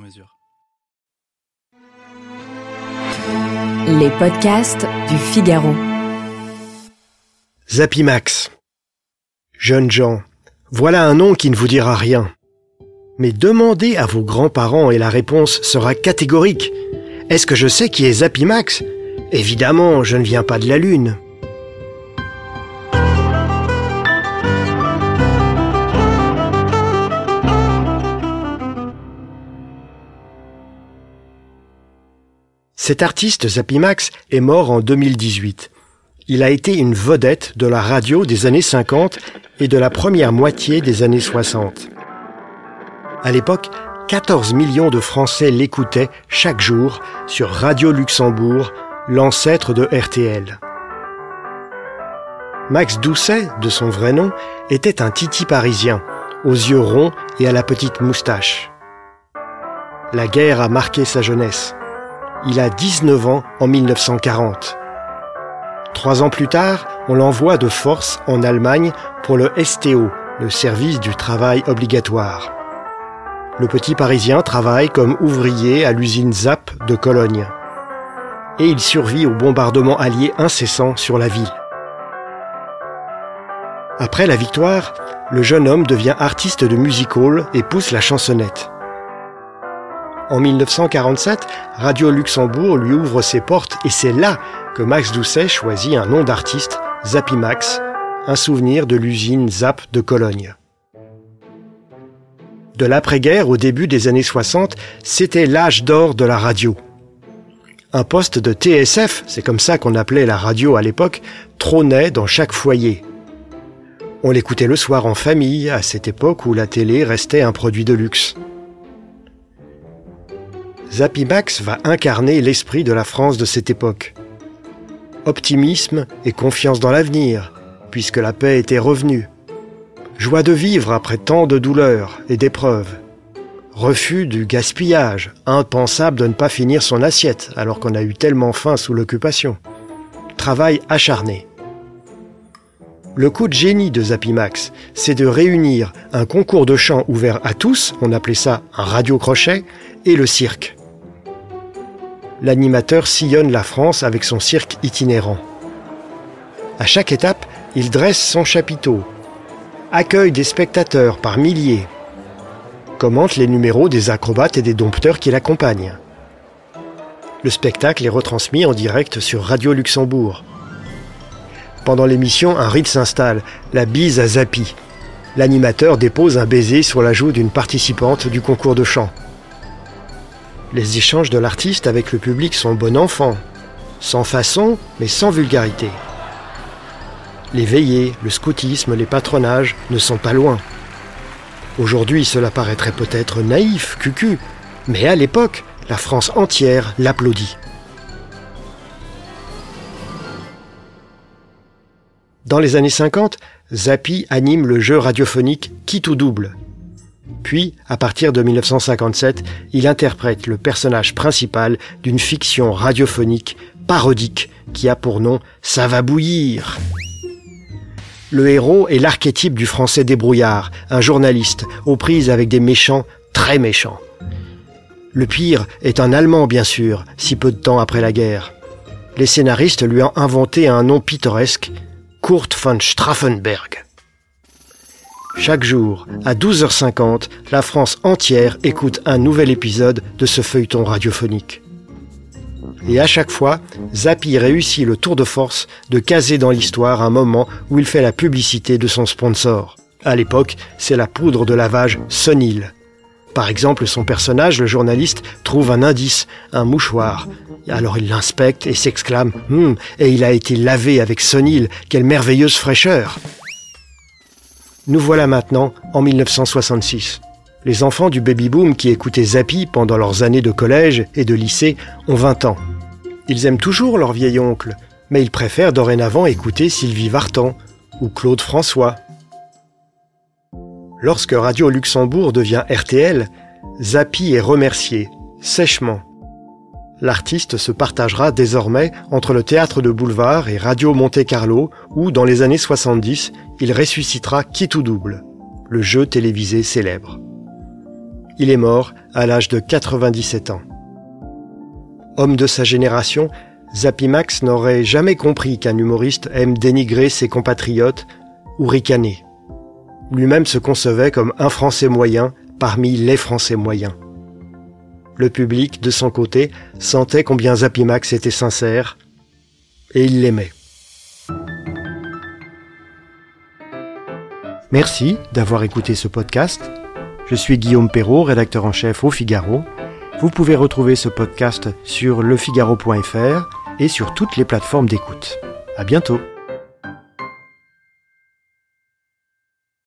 mesure. Les podcasts du Figaro. Zapimax. Jeunes gens, voilà un nom qui ne vous dira rien. Mais demandez à vos grands-parents et la réponse sera catégorique. Est-ce que je sais qui est Zapimax? Évidemment, je ne viens pas de la Lune. Cet artiste Zapimax est mort en 2018. Il a été une vedette de la radio des années 50 et de la première moitié des années 60. À l'époque, 14 millions de Français l'écoutaient chaque jour sur Radio Luxembourg, l'ancêtre de RTL. Max Doucet, de son vrai nom, était un titi parisien, aux yeux ronds et à la petite moustache. La guerre a marqué sa jeunesse. Il a 19 ans en 1940. Trois ans plus tard, on l'envoie de force en Allemagne pour le STO, le service du travail obligatoire. Le petit Parisien travaille comme ouvrier à l'usine ZAP de Cologne. Et il survit au bombardement allié incessant sur la ville. Après la victoire, le jeune homme devient artiste de music hall et pousse la chansonnette. En 1947, Radio Luxembourg lui ouvre ses portes et c'est là que Max Doucet choisit un nom d'artiste, Zappimax, un souvenir de l'usine Zap de Cologne. De l'après-guerre au début des années 60, c'était l'âge d'or de la radio. Un poste de TSF, c'est comme ça qu'on appelait la radio à l'époque, trônait dans chaque foyer. On l'écoutait le soir en famille, à cette époque où la télé restait un produit de luxe. Zappimax va incarner l'esprit de la France de cette époque. Optimisme et confiance dans l'avenir, puisque la paix était revenue. Joie de vivre après tant de douleurs et d'épreuves. Refus du gaspillage, impensable de ne pas finir son assiette alors qu'on a eu tellement faim sous l'occupation. Travail acharné. Le coup de génie de Zappimax, c'est de réunir un concours de chant ouvert à tous, on appelait ça un radio-crochet, et le cirque l'animateur sillonne la France avec son cirque itinérant. À chaque étape, il dresse son chapiteau, accueille des spectateurs par milliers, commente les numéros des acrobates et des dompteurs qui l'accompagnent. Le spectacle est retransmis en direct sur Radio Luxembourg. Pendant l'émission, un rite s'installe, la bise à Zapi. L'animateur dépose un baiser sur la joue d'une participante du concours de chant. Les échanges de l'artiste avec le public sont bon enfant, sans façon, mais sans vulgarité. Les veillées, le scoutisme, les patronages ne sont pas loin. Aujourd'hui, cela paraîtrait peut-être naïf, cucu, mais à l'époque, la France entière l'applaudit. Dans les années 50, Zappi anime le jeu radiophonique Qui tout double, puis, à partir de 1957, il interprète le personnage principal d'une fiction radiophonique parodique qui a pour nom Ça va bouillir. Le héros est l'archétype du français débrouillard, un journaliste aux prises avec des méchants très méchants. Le pire est un Allemand, bien sûr, si peu de temps après la guerre. Les scénaristes lui ont inventé un nom pittoresque, Kurt von Straffenberg. Chaque jour, à 12h50, la France entière écoute un nouvel épisode de ce feuilleton radiophonique. Et à chaque fois, Zappi réussit le tour de force de caser dans l'histoire un moment où il fait la publicité de son sponsor. À l'époque, c'est la poudre de lavage Sonil. Par exemple, son personnage, le journaliste, trouve un indice, un mouchoir. Alors il l'inspecte et s'exclame hum, Et il a été lavé avec Sonil, quelle merveilleuse fraîcheur !» Nous voilà maintenant en 1966. Les enfants du baby-boom qui écoutaient Zappi pendant leurs années de collège et de lycée ont 20 ans. Ils aiment toujours leur vieil oncle, mais ils préfèrent dorénavant écouter Sylvie Vartan ou Claude François. Lorsque Radio Luxembourg devient RTL, Zappi est remercié, sèchement. L'artiste se partagera désormais entre le théâtre de boulevard et Radio Monte-Carlo, où, dans les années 70, il ressuscitera Qui double, le jeu télévisé célèbre. Il est mort à l'âge de 97 ans. Homme de sa génération, Zappy Max n'aurait jamais compris qu'un humoriste aime dénigrer ses compatriotes ou ricaner. Lui-même se concevait comme un Français moyen parmi les Français moyens. Le public, de son côté, sentait combien Zappy Max était sincère et il l'aimait. Merci d'avoir écouté ce podcast. Je suis Guillaume Perrault, rédacteur en chef au Figaro. Vous pouvez retrouver ce podcast sur lefigaro.fr et sur toutes les plateformes d'écoute. À bientôt.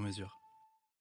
sur mesure.